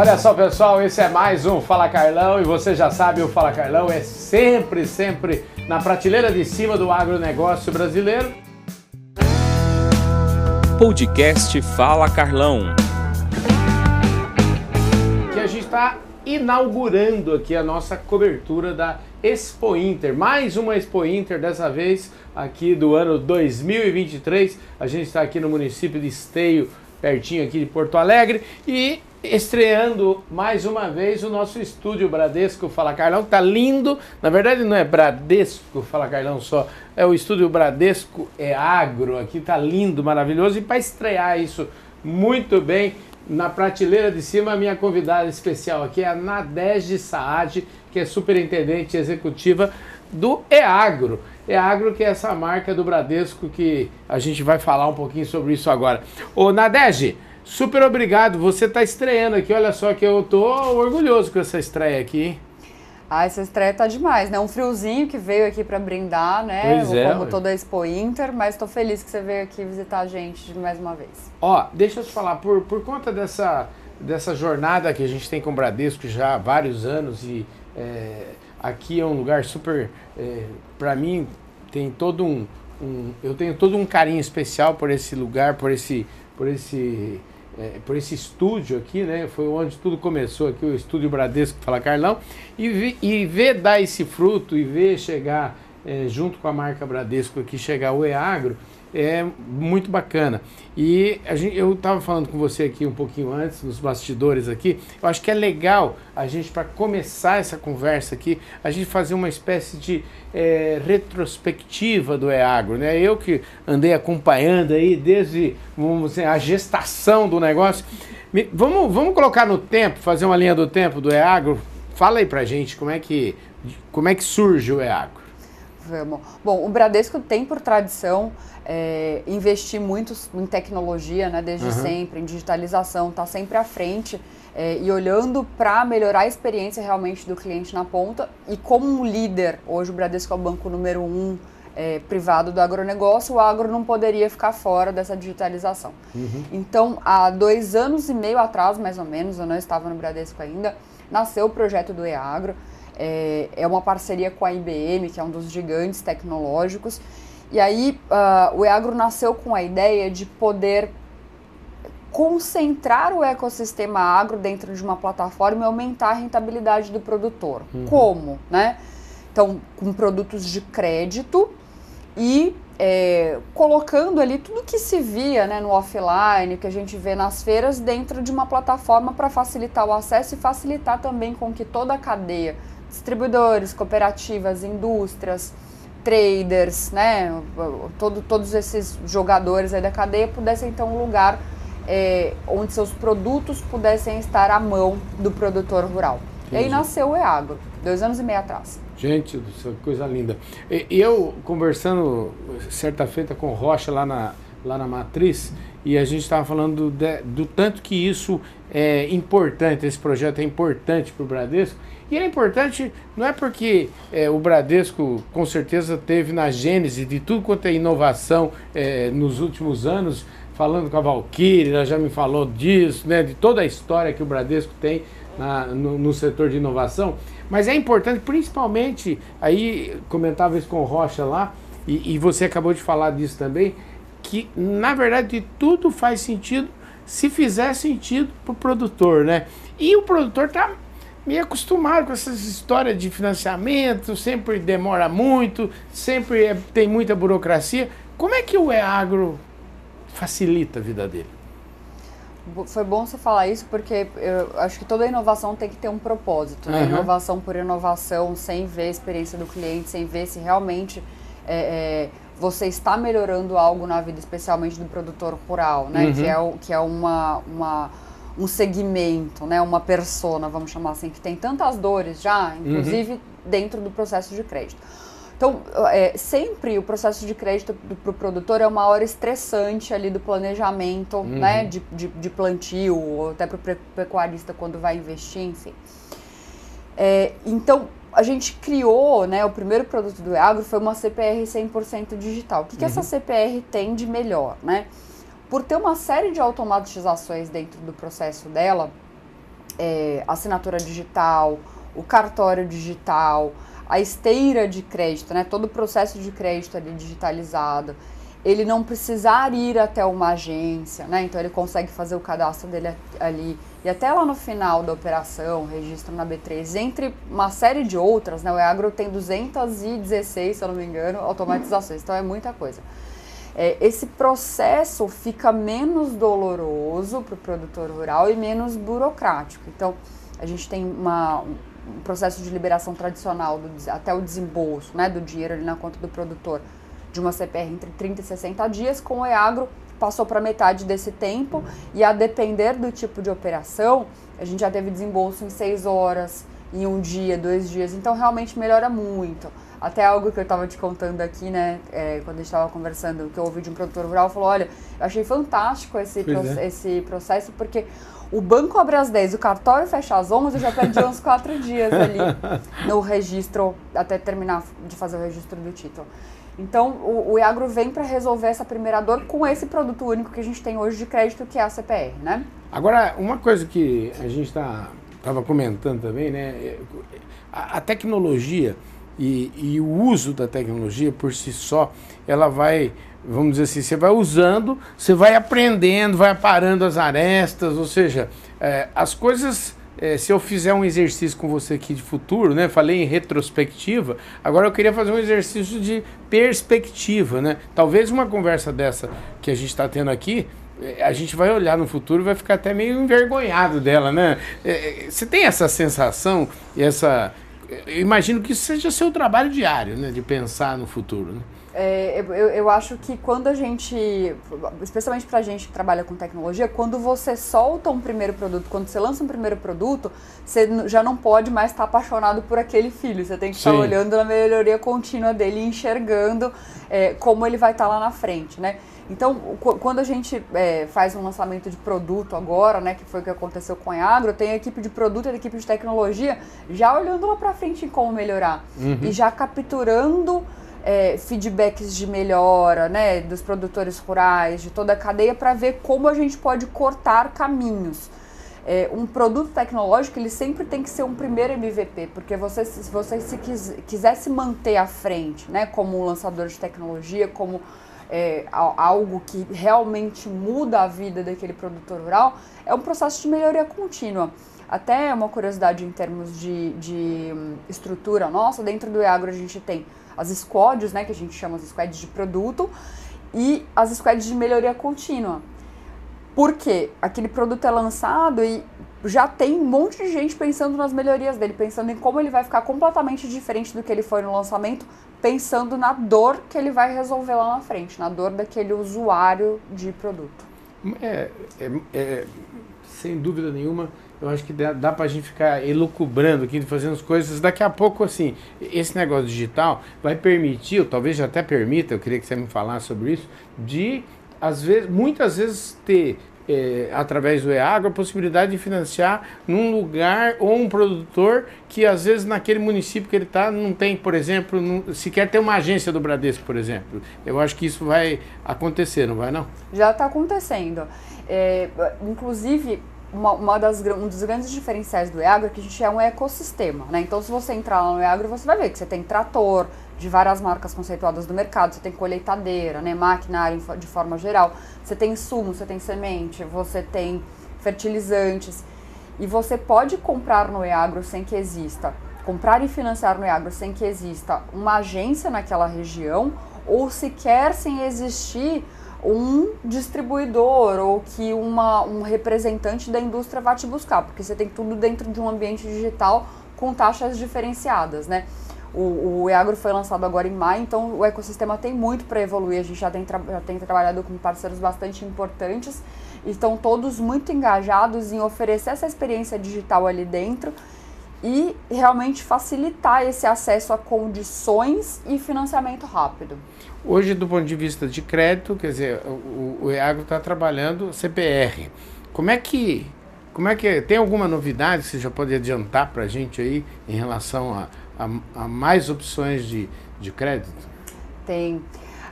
Olha só, pessoal, esse é mais um Fala Carlão e você já sabe, o Fala Carlão é sempre, sempre na prateleira de cima do agronegócio brasileiro. Podcast Fala Carlão. Que a gente está inaugurando aqui a nossa cobertura da Expo Inter, mais uma Expo Inter, dessa vez aqui do ano 2023. A gente está aqui no município de Esteio, pertinho aqui de Porto Alegre, e estreando mais uma vez o nosso estúdio Bradesco Fala Carlão, que tá lindo. Na verdade não é Bradesco Fala Carlão só, é o estúdio Bradesco é Agro, aqui tá lindo, maravilhoso. E para estrear isso muito bem, na prateleira de cima, a minha convidada especial aqui é a Nadege Saad, que é superintendente executiva do EAGRO. EAGRO que é essa marca do Bradesco que a gente vai falar um pouquinho sobre isso agora. Ô Nadege, super obrigado. Você está estreando aqui. Olha só que eu tô orgulhoso com essa estreia aqui. Ah, essa estreia tá demais, né? Um friozinho que veio aqui para brindar, né? Pois é, Como toda a Expo Inter, mas tô feliz que você veio aqui visitar a gente de mais uma vez. Ó, deixa eu te falar, por, por conta dessa, dessa jornada que a gente tem com o Bradesco já há vários anos e é, aqui é um lugar super, é, para mim, tem todo um, um- eu tenho todo um carinho especial por esse lugar, por esse, por esse, é, por esse estúdio aqui, né? Foi onde tudo começou aqui, o estúdio Bradesco Fala Carlão, e, vi- e ver dar esse fruto e ver chegar é, junto com a marca Bradesco aqui chegar o EAGRO é muito bacana. E gente, eu estava falando com você aqui um pouquinho antes, nos bastidores aqui, eu acho que é legal a gente, para começar essa conversa aqui, a gente fazer uma espécie de é, retrospectiva do EAGRO, né? Eu que andei acompanhando aí desde, vamos dizer, a gestação do negócio. Me- vamos, vamos colocar no tempo, fazer uma linha do tempo do EAGRO? Fala aí pra gente como é que, como é que surge o EAGRO. Vamos. Bom, o Bradesco tem por tradição é, investir muito em tecnologia, né? Desde Aham. sempre, em digitalização, tá sempre à frente é, e olhando para melhorar a experiência realmente do cliente na ponta. E como líder, hoje o Bradesco é o banco número um é, privado do agronegócio, o agro não poderia ficar fora dessa digitalização. Então, há dois anos e meio atrás, mais ou menos, eu não estava no Bradesco ainda, nasceu o projeto do EAGro. É, é uma parceria com a IBM, que é um dos gigantes tecnológicos. E aí, ah, o EAGro nasceu com a ideia de poder concentrar o ecossistema agro dentro de uma plataforma e aumentar a rentabilidade do produtor. Como? Né? Então, com produtos de crédito e é, colocando ali tudo que se via né, no offline, que a gente vê nas feiras, dentro de uma plataforma para facilitar o acesso e facilitar também com que toda a cadeia, distribuidores, cooperativas, indústrias, traders, né, todo, todos esses jogadores aí da cadeia pudessem ter um lugar é, onde seus produtos pudessem estar à mão do produtor rural. E aí Entendi. nasceu o EAGro, dois anos e meio atrás. Gente do céu, que coisa linda. E- Eu conversando certa feita com o Rocha lá na, lá na Matriz, e a gente estava falando de- do tanto que isso é importante, esse projeto é importante para o Bradesco. E é importante, não é porque é, o Bradesco com certeza teve na gênese de tudo quanto é inovação é, nos últimos anos, falando com a Valkyrie, ela já me falou disso, né, de toda a história que o Bradesco tem na- no, no setor de inovação, mas é importante, principalmente, aí comentava isso com o Rocha lá, e, e você acabou de falar disso também, que na verdade tudo faz sentido se fizer sentido para o produtor, né? E o produtor está meio acostumado com essas histórias de financiamento, sempre demora muito, sempre é- tem muita burocracia. Como é que o EAGRO facilita a vida dele? Foi bom você falar isso porque eu acho que toda inovação tem que ter um propósito. Né? Inovação por inovação, sem ver a experiência do cliente, sem ver se realmente é, é, você está melhorando algo na vida, especialmente do produtor rural, né? Uhum. Que é, o- que é uma, uma, um segmento, né? uma persona, vamos chamar assim, que tem tantas dores já, inclusive dentro do processo de crédito. Então, é, sempre o processo de crédito para o pro produtor é uma hora estressante ali do planejamento, né, de, de, de plantio, ou até para o pecuarista quando vai investir, enfim. É, então, a gente criou, né, o primeiro produto do Eagro foi uma CPR 100% digital. O que, que essa CPR tem de melhor, né? Por ter uma série de automatizações dentro do processo dela, é, assinatura digital, o cartório digital, a esteira de crédito, né, todo o processo de crédito ali digitalizado, ele não precisar ir até uma agência, né, então ele consegue fazer o cadastro dele ali e até lá no final da operação, registro na B3, entre uma série de outras, né, o Eagro tem 216, se eu não me engano, automatizações, então é muita coisa. É, esse processo fica menos doloroso para o produtor rural e menos burocrático. Então, a gente tem uma, um processo de liberação tradicional do, até o desembolso né, do dinheiro ali na conta do produtor de uma CPR entre 30 e 60 dias, com o EAGRO passou para metade desse tempo e a depender do tipo de operação, a gente já teve desembolso em seis horas, em um dia, dois dias, então realmente melhora muito. Até algo que eu estava te contando aqui, né, é, quando a gente estava conversando, que eu ouvi de um produtor rural, falou, olha, eu achei fantástico esse, pro, é. esse processo, porque o banco abre às 10, o cartório fecha às 11, eu já perdi uns 4 dias ali no registro, até terminar de fazer o registro do título. Então, o, o Iagro vem para resolver essa primeira dor com esse produto único que a gente tem hoje de crédito, que é a CPR, né? Agora, uma coisa que a gente estava tá, comentando também, né? A, a tecnologia e, e, o uso da tecnologia por si só, ela vai vamos dizer assim, você vai usando, você vai aprendendo, vai aparando as arestas, ou seja, é, as coisas. É, se eu fizer um exercício com você aqui de futuro, né? Falei em retrospectiva, agora eu queria fazer um exercício de perspectiva, né? Talvez uma conversa dessa que a gente está tendo aqui, é, a gente vai olhar no futuro e vai ficar até meio envergonhado dela, né? É, é, você tem essa sensação essa. Eu imagino que isso seja seu trabalho diário, né? De pensar no futuro, né? É, eu, eu acho que quando a gente, especialmente pra gente que trabalha com tecnologia, quando você solta um primeiro produto, quando você lança um primeiro produto, você já não pode mais estar apaixonado por aquele filho. Você tem que estar olhando na melhoria contínua dele e enxergando é, como ele vai estar lá na frente, né? Então, quando a gente é, faz um lançamento de produto agora, né, que foi o que aconteceu com a Agro, tem a equipe de produto e a equipe de tecnologia já olhando lá para frente em como melhorar uhum. e já capturando é, feedbacks de melhora, né, dos produtores rurais, de toda a cadeia, para ver como a gente pode cortar caminhos. É, um produto tecnológico ele sempre tem que ser um primeiro MVP, porque você, se você se quis, quiser se manter à frente, né, como um lançador de tecnologia, como é, algo que realmente muda a vida daquele produtor rural, é um processo de melhoria contínua. Até uma curiosidade em termos de, de hum, estrutura nossa, dentro do EAGRO a gente tem as squads, né, que a gente chama as squads de produto, e as squads de melhoria contínua. Porque aquele produto é lançado e já tem um monte de gente pensando nas melhorias dele, pensando em como ele vai ficar completamente diferente do que ele foi no lançamento, pensando na dor que ele vai resolver lá na frente, na dor daquele usuário de produto. É, é, é sem dúvida nenhuma eu acho que dá, dá pra gente ficar elucubrando aqui, fazendo as coisas. Daqui a pouco, assim, esse negócio digital vai permitir, ou talvez já até permita, eu queria que você me falasse sobre isso, de, às vezes, muitas vezes ter é, através do EAGro, a possibilidade de financiar num lugar ou um produtor que às vezes naquele município que ele está não tem, por exemplo, não, sequer ter uma agência do Bradesco, por exemplo. Eu acho que isso vai acontecer, não vai não? Já está acontecendo. É, inclusive, uma, uma das, um dos grandes diferenciais do EAGRO é que a gente é um ecossistema, né? Então, se você entrar lá no EAGRO, você vai ver que você tem trator de várias marcas conceituadas do mercado, você tem colheitadeira, né? Maquinário de forma geral, você tem insumo, você tem semente, você tem fertilizantes. E você pode comprar no EAGRO sem que exista, comprar e financiar no EAGRO sem que exista uma agência naquela região, ou sequer sem existir um distribuidor ou que uma, um representante da indústria vá te buscar, porque você tem tudo dentro de um ambiente digital com taxas diferenciadas, né? O, o EAGRO foi lançado agora em maio, então o ecossistema tem muito para evoluir. A gente já tem, já tem trabalhado com parceiros bastante importantes, estão todos muito engajados em oferecer essa experiência digital ali dentro e realmente facilitar esse acesso a condições e financiamento rápido. Hoje, do ponto de vista de crédito, quer dizer, o, o EAGRO está trabalhando CPR. Como é que como é que tem alguma novidade que você já pode adiantar para a gente aí em relação a, a, mais opções de, de crédito? Tem.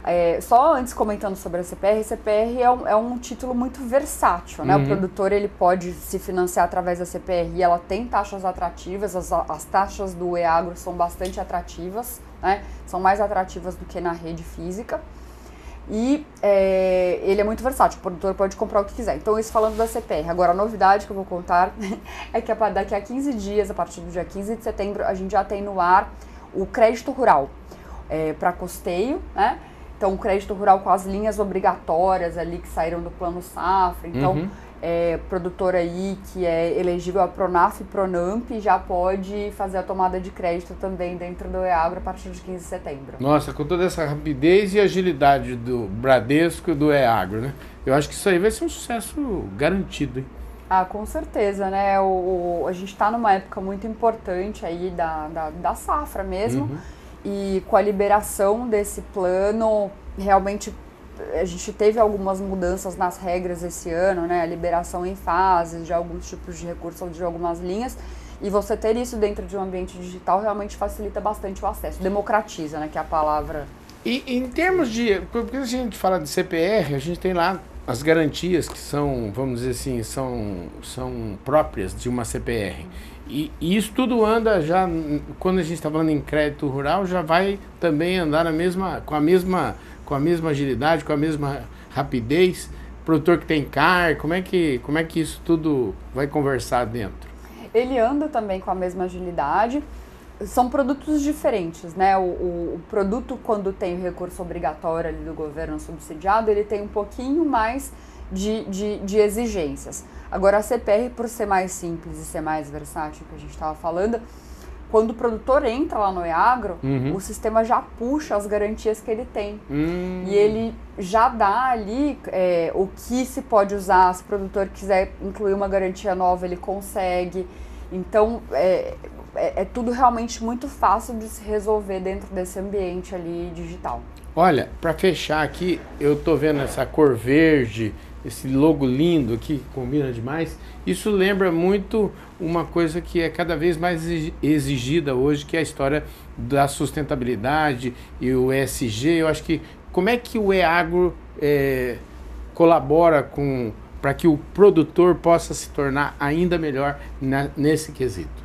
É, só antes comentando sobre a CPR, a CPR é um, é um título muito versátil, né? Uhum. O produtor ele pode se financiar através da CPR e ela tem taxas atrativas, as, as taxas do EAGRO são bastante atrativas, né? São mais atrativas do que na rede física. E é, ele é muito versátil, o produtor pode comprar o que quiser. Então, isso falando da CPR. Agora, a novidade que eu vou contar é que daqui a 15 dias, a partir do dia 15 de setembro, a gente já tem no ar o crédito rural é, para custeio, né? Então, o crédito rural com as linhas obrigatórias ali que saíram do plano safra. Então, uhum. É, produtor aí que é elegível a Pronaf e Pronamp já pode fazer a tomada de crédito também dentro do EAGRO a partir de 15 de setembro. Nossa, com toda essa rapidez e agilidade do Bradesco e do EAGRO, né? Eu acho que isso aí vai ser um sucesso garantido, hein? Ah, com certeza, né? O, o a gente está numa época muito importante aí da, da, da safra mesmo. Uhum e com a liberação desse plano, realmente a gente teve algumas mudanças nas regras esse ano, né? A liberação em fases de alguns tipos de recursos de algumas linhas. E você ter isso dentro de um ambiente digital realmente facilita bastante o acesso, democratiza, né? Que é a palavra. E em termos de. Porque a gente fala de CPR, a gente tem lá as garantias que são, vamos dizer assim, são, são próprias de uma CPR. E, e, isso tudo anda já, quando a gente está falando em crédito rural, já vai também andar na mesma, com, a mesma, com a mesma agilidade, com a mesma rapidez. Produtor que tem CAR, como é que, como é que isso tudo vai conversar dentro? Ele anda também com a mesma agilidade. São produtos diferentes, né? O, o, o produto, quando tem o recurso obrigatório do governo subsidiado, ele tem um pouquinho mais de, de, de exigências. Agora, a CPR, por ser mais simples e ser mais versátil, que a gente estava falando, quando o produtor entra lá no EAGRO, uhum. o sistema já puxa as garantias que ele tem. Uhum. E ele já dá ali é, o que se pode usar. Se o produtor quiser incluir uma garantia nova, ele consegue. Então, é, é, é tudo realmente muito fácil de se resolver dentro desse ambiente ali digital. Olha, para fechar aqui, eu tô vendo essa cor verde, esse logo lindo aqui, combina demais. Isso lembra muito uma coisa que é cada vez mais exigida hoje, que é a história da sustentabilidade e o ESG. Eu acho que como é que o EAGRO é, colabora com para que o produtor possa se tornar ainda melhor na, nesse quesito?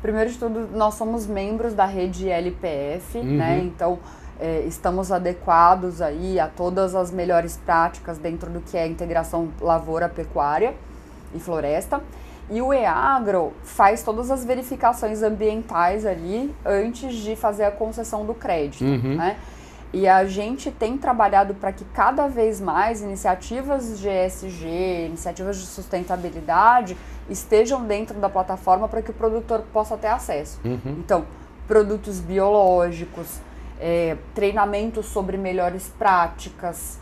Primeiro de tudo, nós somos membros da rede LPF, né? uhum. né? Então é, estamos adequados aí a todas as melhores práticas dentro do que é a integração lavoura-pecuária e floresta. E o EAGRO faz todas as verificações ambientais ali antes de fazer a concessão do crédito, uhum. né? E a gente tem trabalhado para que cada vez mais iniciativas de ESG, iniciativas de sustentabilidade, estejam dentro da plataforma para que o produtor possa ter acesso. Uhum. Então, produtos biológicos, é, sobre melhores práticas.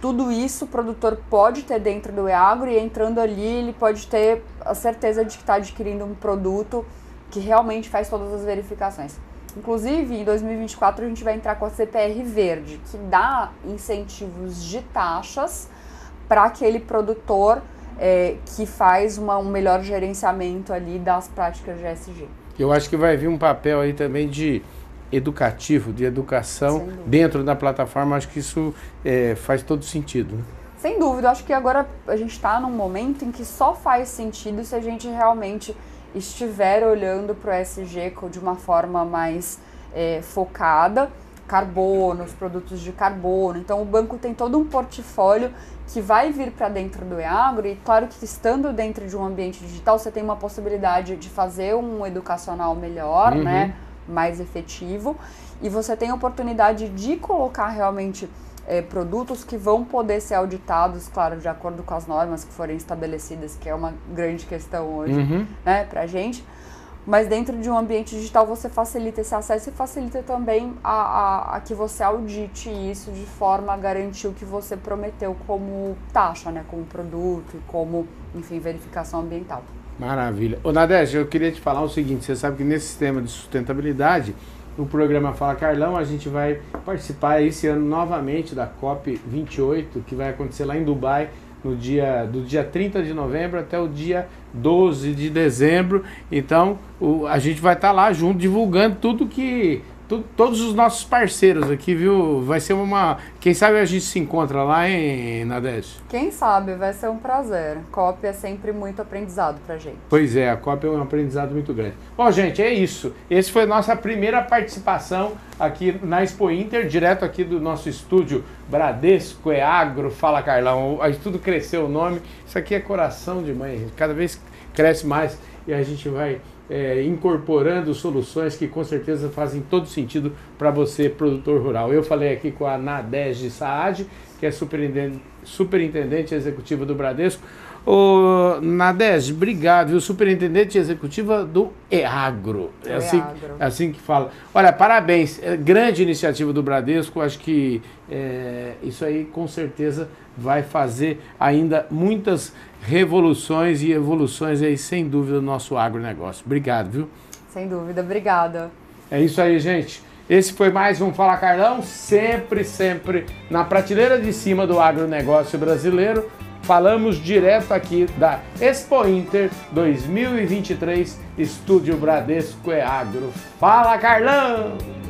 Tudo isso o produtor pode ter dentro do EAGRO e entrando ali ele pode ter a certeza de que está adquirindo um produto que realmente faz todas as verificações. Inclusive, em 2024 a gente vai entrar com a CPR Verde, que dá incentivos de taxas para aquele produtor é, que faz uma, um melhor gerenciamento ali das práticas de SG. Eu acho que vai vir um papel aí também de educativo, de educação dentro da plataforma, acho que isso é, faz todo sentido. Né? Sem dúvida, acho que agora a gente está num momento em que só faz sentido se a gente realmente estiver olhando para o SG de uma forma mais é, focada, carbono, os produtos de carbono. Então o banco tem todo um portfólio que vai vir para dentro do EAGRO e claro que estando dentro de um ambiente digital você tem uma possibilidade de fazer um educacional melhor, uhum. né? Mais efetivo e você tem a oportunidade de colocar realmente é, produtos que vão poder ser auditados, claro, de acordo com as normas que forem estabelecidas, que é uma grande questão hoje, uhum. né, pra gente. Mas dentro de um ambiente digital você facilita esse acesso e facilita também a, a, a, que você audite isso de forma a garantir o que você prometeu como taxa, né, como produto e como, enfim, verificação ambiental. Maravilha. Ô Nadege, eu queria te falar o seguinte, você sabe que nesse sistema de sustentabilidade, no programa Fala Carlão, a gente vai participar esse ano novamente da COP 28, que vai acontecer lá em Dubai, no dia do dia 30 de novembro até o dia 12 de dezembro. Então, o, a gente vai estar tá lá junto divulgando tudo que todos os nossos parceiros aqui, viu? Vai ser uma. Quem sabe a gente se encontra lá em Nadeste? Quem sabe, vai ser um prazer. COP é sempre muito aprendizado pra gente. Pois é, a COP é um aprendizado muito grande. Bom, gente, é isso. Esse foi a nossa primeira participação aqui na Expo Inter, direto aqui do nosso estúdio Bradesco, é Agro, Fala Carlão. O tudo cresceu o nome. Isso aqui é coração de mãe, cada vez cresce mais e a gente vai é, incorporando soluções que com certeza fazem todo sentido para você, produtor rural. Eu falei aqui com a Nadege Saad, que é superintendente, superintendente executiva do Bradesco. Ô, Nadege, obrigado, viu? Superintendente executiva do EAGRO. É assim, é assim que fala. Olha, parabéns. É grande iniciativa do Bradesco. Acho que é, isso aí com certeza vai fazer ainda muitas revoluções e evoluções aí, sem dúvida, no nosso agronegócio. Obrigado, viu? Sem dúvida, obrigada. É isso aí, gente. Esse foi mais um Fala Carlão, sempre, sempre na prateleira de cima do agronegócio brasileiro. Falamos direto aqui da Expo Inter 2023, Estúdio Bradesco é Agro. Fala Carlão!